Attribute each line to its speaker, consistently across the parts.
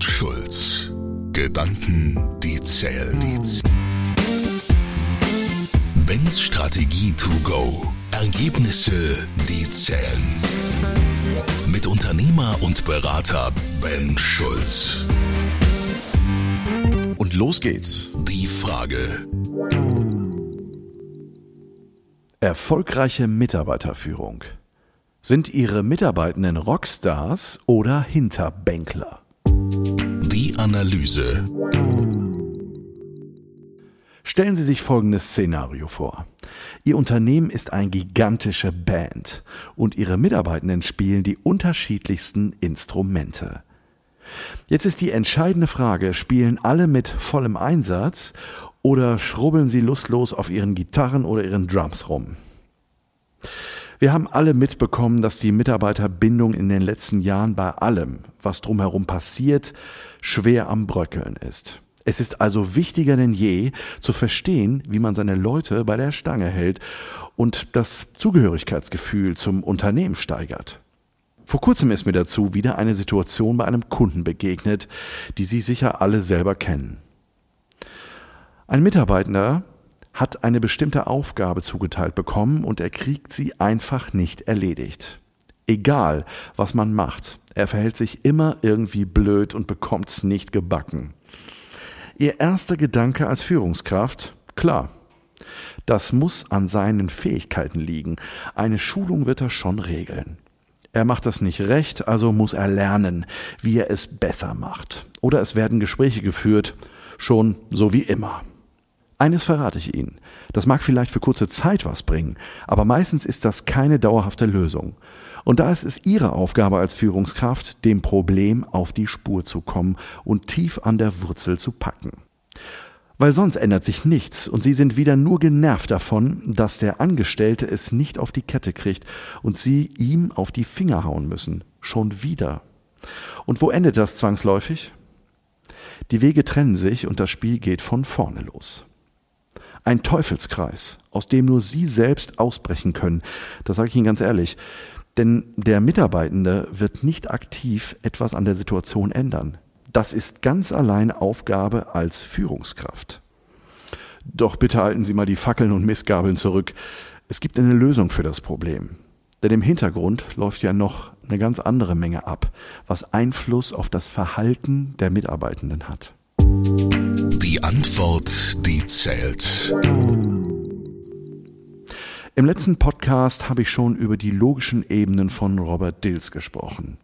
Speaker 1: Ben Schulz. Gedanken, die zählen. Bens Strategie to go. Ergebnisse, die zählen. Mit Unternehmer und Berater Ben Schulz.
Speaker 2: Und los geht's.
Speaker 1: Die Frage.
Speaker 2: Erfolgreiche Mitarbeiterführung. Sind Ihre Mitarbeitenden Rockstars oder Hinterbänkler?
Speaker 1: Analyse.
Speaker 2: Stellen Sie sich folgendes Szenario vor. Ihr Unternehmen ist eine gigantische Band und Ihre Mitarbeitenden spielen die unterschiedlichsten Instrumente. Jetzt ist die entscheidende Frage, spielen alle mit vollem Einsatz oder schrubbeln sie lustlos auf ihren Gitarren oder ihren Drums rum? Wir haben alle mitbekommen, dass die Mitarbeiterbindung in den letzten Jahren bei allem, was drumherum passiert, schwer am Bröckeln ist. Es ist also wichtiger denn je zu verstehen, wie man seine Leute bei der Stange hält und das Zugehörigkeitsgefühl zum Unternehmen steigert. Vor kurzem ist mir dazu wieder eine Situation bei einem Kunden begegnet, die Sie sicher alle selber kennen. Ein Mitarbeitender hat eine bestimmte Aufgabe zugeteilt bekommen und er kriegt sie einfach nicht erledigt. Egal, was man macht, er verhält sich immer irgendwie blöd und bekommt's nicht gebacken. Ihr erster Gedanke als Führungskraft, klar, das muss an seinen Fähigkeiten liegen. Eine Schulung wird er schon regeln. Er macht das nicht recht, also muss er lernen, wie er es besser macht. Oder es werden Gespräche geführt, schon so wie immer. Eines verrate ich Ihnen. Das mag vielleicht für kurze Zeit was bringen, aber meistens ist das keine dauerhafte Lösung. Und da ist es Ihre Aufgabe als Führungskraft, dem Problem auf die Spur zu kommen und tief an der Wurzel zu packen. Weil sonst ändert sich nichts und Sie sind wieder nur genervt davon, dass der Angestellte es nicht auf die Kette kriegt und Sie ihm auf die Finger hauen müssen. Schon wieder. Und wo endet das zwangsläufig? Die Wege trennen sich und das Spiel geht von vorne los. Ein Teufelskreis, aus dem nur Sie selbst ausbrechen können. Das sage ich Ihnen ganz ehrlich. Denn der Mitarbeitende wird nicht aktiv etwas an der Situation ändern. Das ist ganz allein Aufgabe als Führungskraft. Doch bitte halten Sie mal die Fackeln und Missgabeln zurück. Es gibt eine Lösung für das Problem. Denn im Hintergrund läuft ja noch eine ganz andere Menge ab, was Einfluss auf das Verhalten der Mitarbeitenden hat.
Speaker 1: Die Antwort, die zählt.
Speaker 2: Im letzten Podcast habe ich schon über die logischen Ebenen von Robert Dills gesprochen.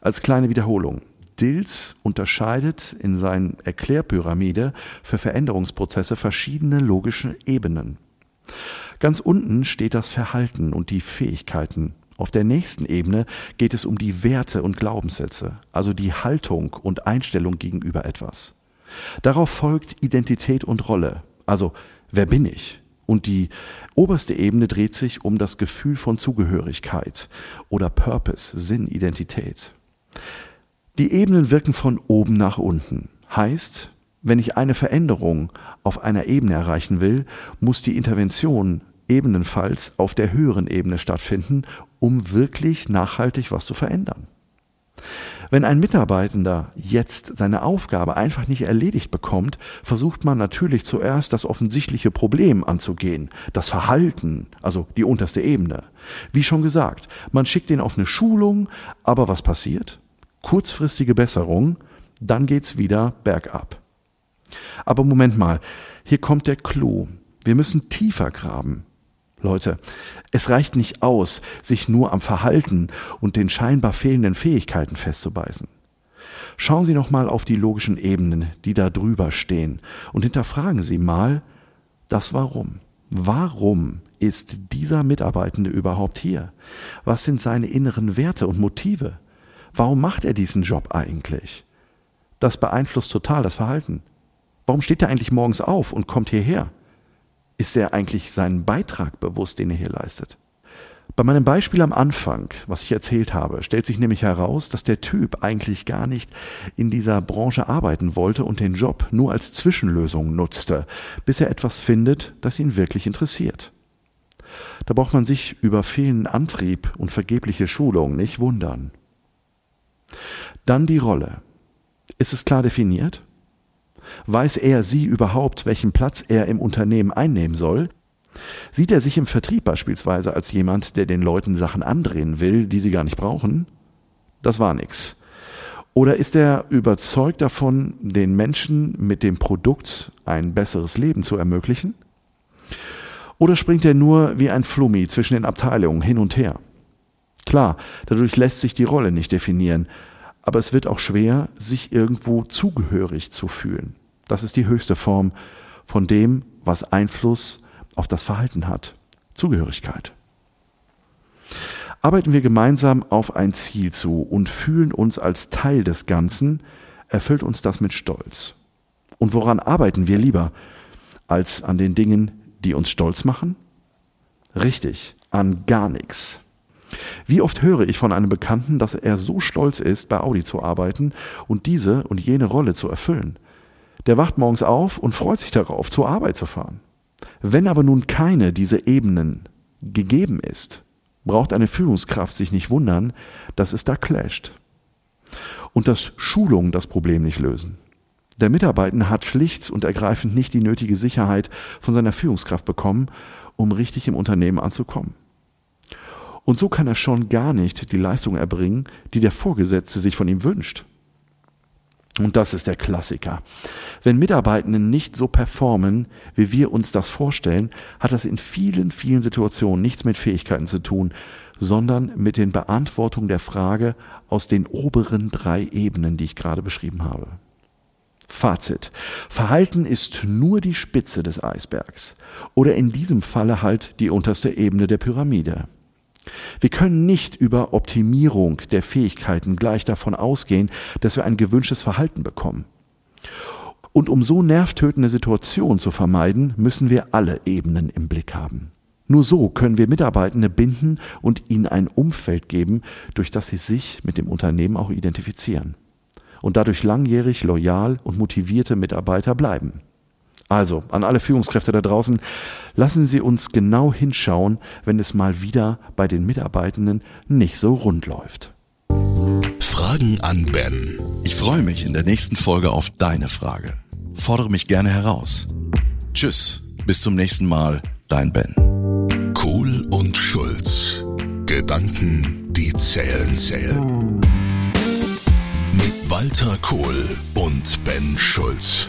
Speaker 2: Als kleine Wiederholung. Dills unterscheidet in seiner Erklärpyramide für Veränderungsprozesse verschiedene logische Ebenen. Ganz unten steht das Verhalten und die Fähigkeiten. Auf der nächsten Ebene geht es um die Werte und Glaubenssätze, also die Haltung und Einstellung gegenüber etwas. Darauf folgt Identität und Rolle, also wer bin ich? Und die oberste Ebene dreht sich um das Gefühl von Zugehörigkeit oder Purpose, Sinn, Identität. Die Ebenen wirken von oben nach unten. Heißt, wenn ich eine Veränderung auf einer Ebene erreichen will, muss die Intervention ebenenfalls auf der höheren Ebene stattfinden, um wirklich nachhaltig was zu verändern. Wenn ein Mitarbeitender jetzt seine Aufgabe einfach nicht erledigt bekommt, versucht man natürlich zuerst das offensichtliche Problem anzugehen, das Verhalten, also die unterste Ebene. Wie schon gesagt, man schickt ihn auf eine Schulung, aber was passiert? Kurzfristige Besserung, dann geht's wieder bergab. Aber Moment mal, hier kommt der Clou. Wir müssen tiefer graben. Leute, es reicht nicht aus, sich nur am Verhalten und den scheinbar fehlenden Fähigkeiten festzubeißen. Schauen Sie noch mal auf die logischen Ebenen, die da drüber stehen, und hinterfragen Sie mal das Warum. Warum ist dieser Mitarbeitende überhaupt hier? Was sind seine inneren Werte und Motive? Warum macht er diesen Job eigentlich? Das beeinflusst total das Verhalten. Warum steht er eigentlich morgens auf und kommt hierher? Ist er eigentlich seinen Beitrag bewusst, den er hier leistet? Bei meinem Beispiel am Anfang, was ich erzählt habe, stellt sich nämlich heraus, dass der Typ eigentlich gar nicht in dieser Branche arbeiten wollte und den Job nur als Zwischenlösung nutzte, bis er etwas findet, das ihn wirklich interessiert. Da braucht man sich über fehlenden Antrieb und vergebliche Schulung nicht wundern. Dann die Rolle. Ist es klar definiert? Weiß er sie überhaupt, welchen Platz er im Unternehmen einnehmen soll? Sieht er sich im Vertrieb beispielsweise als jemand, der den Leuten Sachen andrehen will, die sie gar nicht brauchen? Das war nix. Oder ist er überzeugt davon, den Menschen mit dem Produkt ein besseres Leben zu ermöglichen? Oder springt er nur wie ein Flummi zwischen den Abteilungen hin und her? Klar, dadurch lässt sich die Rolle nicht definieren, aber es wird auch schwer, sich irgendwo zugehörig zu fühlen. Das ist die höchste Form von dem, was Einfluss auf das Verhalten hat. Zugehörigkeit. Arbeiten wir gemeinsam auf ein Ziel zu und fühlen uns als Teil des Ganzen, erfüllt uns das mit Stolz. Und woran arbeiten wir lieber als an den Dingen, die uns stolz machen? Richtig, an gar nichts. Wie oft höre ich von einem Bekannten, dass er so stolz ist, bei Audi zu arbeiten und diese und jene Rolle zu erfüllen. Der wacht morgens auf und freut sich darauf, zur Arbeit zu fahren. Wenn aber nun keine dieser Ebenen gegeben ist, braucht eine Führungskraft sich nicht wundern, dass es da clasht. Und dass Schulungen das Problem nicht lösen. Der Mitarbeiter hat schlicht und ergreifend nicht die nötige Sicherheit von seiner Führungskraft bekommen, um richtig im Unternehmen anzukommen. Und so kann er schon gar nicht die Leistung erbringen, die der Vorgesetzte sich von ihm wünscht. Und das ist der Klassiker. Wenn Mitarbeitende nicht so performen, wie wir uns das vorstellen, hat das in vielen, vielen Situationen nichts mit Fähigkeiten zu tun, sondern mit den Beantwortung der Frage aus den oberen drei Ebenen, die ich gerade beschrieben habe. Fazit. Verhalten ist nur die Spitze des Eisbergs oder in diesem Falle halt die unterste Ebene der Pyramide. Wir können nicht über Optimierung der Fähigkeiten gleich davon ausgehen, dass wir ein gewünschtes Verhalten bekommen. Und um so nervtötende Situationen zu vermeiden, müssen wir alle Ebenen im Blick haben. Nur so können wir Mitarbeitende binden und ihnen ein Umfeld geben, durch das sie sich mit dem Unternehmen auch identifizieren und dadurch langjährig loyal und motivierte Mitarbeiter bleiben. Also, an alle Führungskräfte da draußen, lassen Sie uns genau hinschauen, wenn es mal wieder bei den Mitarbeitenden nicht so rund läuft.
Speaker 1: Fragen an Ben.
Speaker 3: Ich freue mich in der nächsten Folge auf deine Frage. Fordere mich gerne heraus. Tschüss, bis zum nächsten Mal, dein Ben.
Speaker 1: Kohl und Schulz. Gedanken, die zählen, zählen. Mit Walter Kohl und Ben Schulz.